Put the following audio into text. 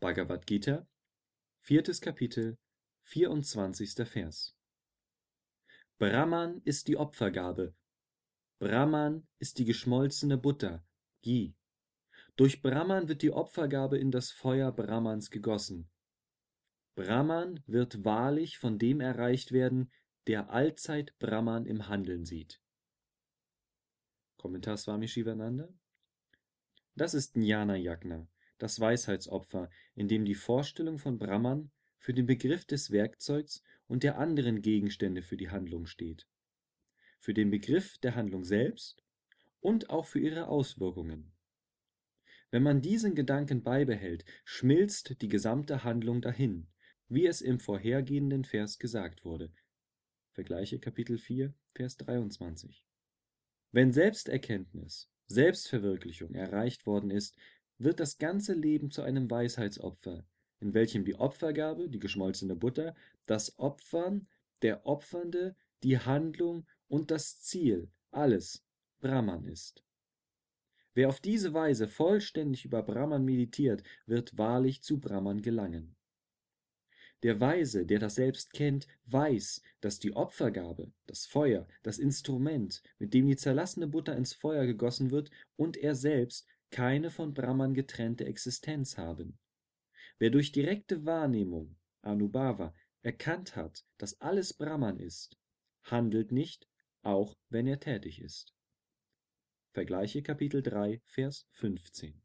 Bhagavad Gita, viertes Kapitel, 24. Vers. Brahman ist die Opfergabe. Brahman ist die geschmolzene Butter, Ghee. Durch Brahman wird die Opfergabe in das Feuer Brahmans gegossen. Brahman wird wahrlich von dem erreicht werden, der allzeit Brahman im Handeln sieht. Kommentar Swami Shivananda Das ist Jnana Yagna, das Weisheitsopfer, in dem die Vorstellung von Brahman für den Begriff des Werkzeugs und der anderen Gegenstände für die Handlung steht, für den Begriff der Handlung selbst und auch für ihre Auswirkungen. Wenn man diesen Gedanken beibehält, schmilzt die gesamte Handlung dahin, wie es im vorhergehenden Vers gesagt wurde. Vergleiche Kapitel 4, Vers 23. Wenn Selbsterkenntnis, Selbstverwirklichung erreicht worden ist, wird das ganze Leben zu einem Weisheitsopfer, in welchem die Opfergabe, die geschmolzene Butter, das Opfern, der Opfernde, die Handlung und das Ziel, alles Brahman ist. Wer auf diese Weise vollständig über Brahman meditiert, wird wahrlich zu Brahman gelangen. Der Weise, der das Selbst kennt, weiß, dass die Opfergabe, das Feuer, das Instrument, mit dem die zerlassene Butter ins Feuer gegossen wird, und er selbst keine von Brahman getrennte Existenz haben. Wer durch direkte Wahrnehmung, Anubhava, erkannt hat, dass alles Brahman ist, handelt nicht, auch wenn er tätig ist. Vergleiche Kapitel 3, Vers 15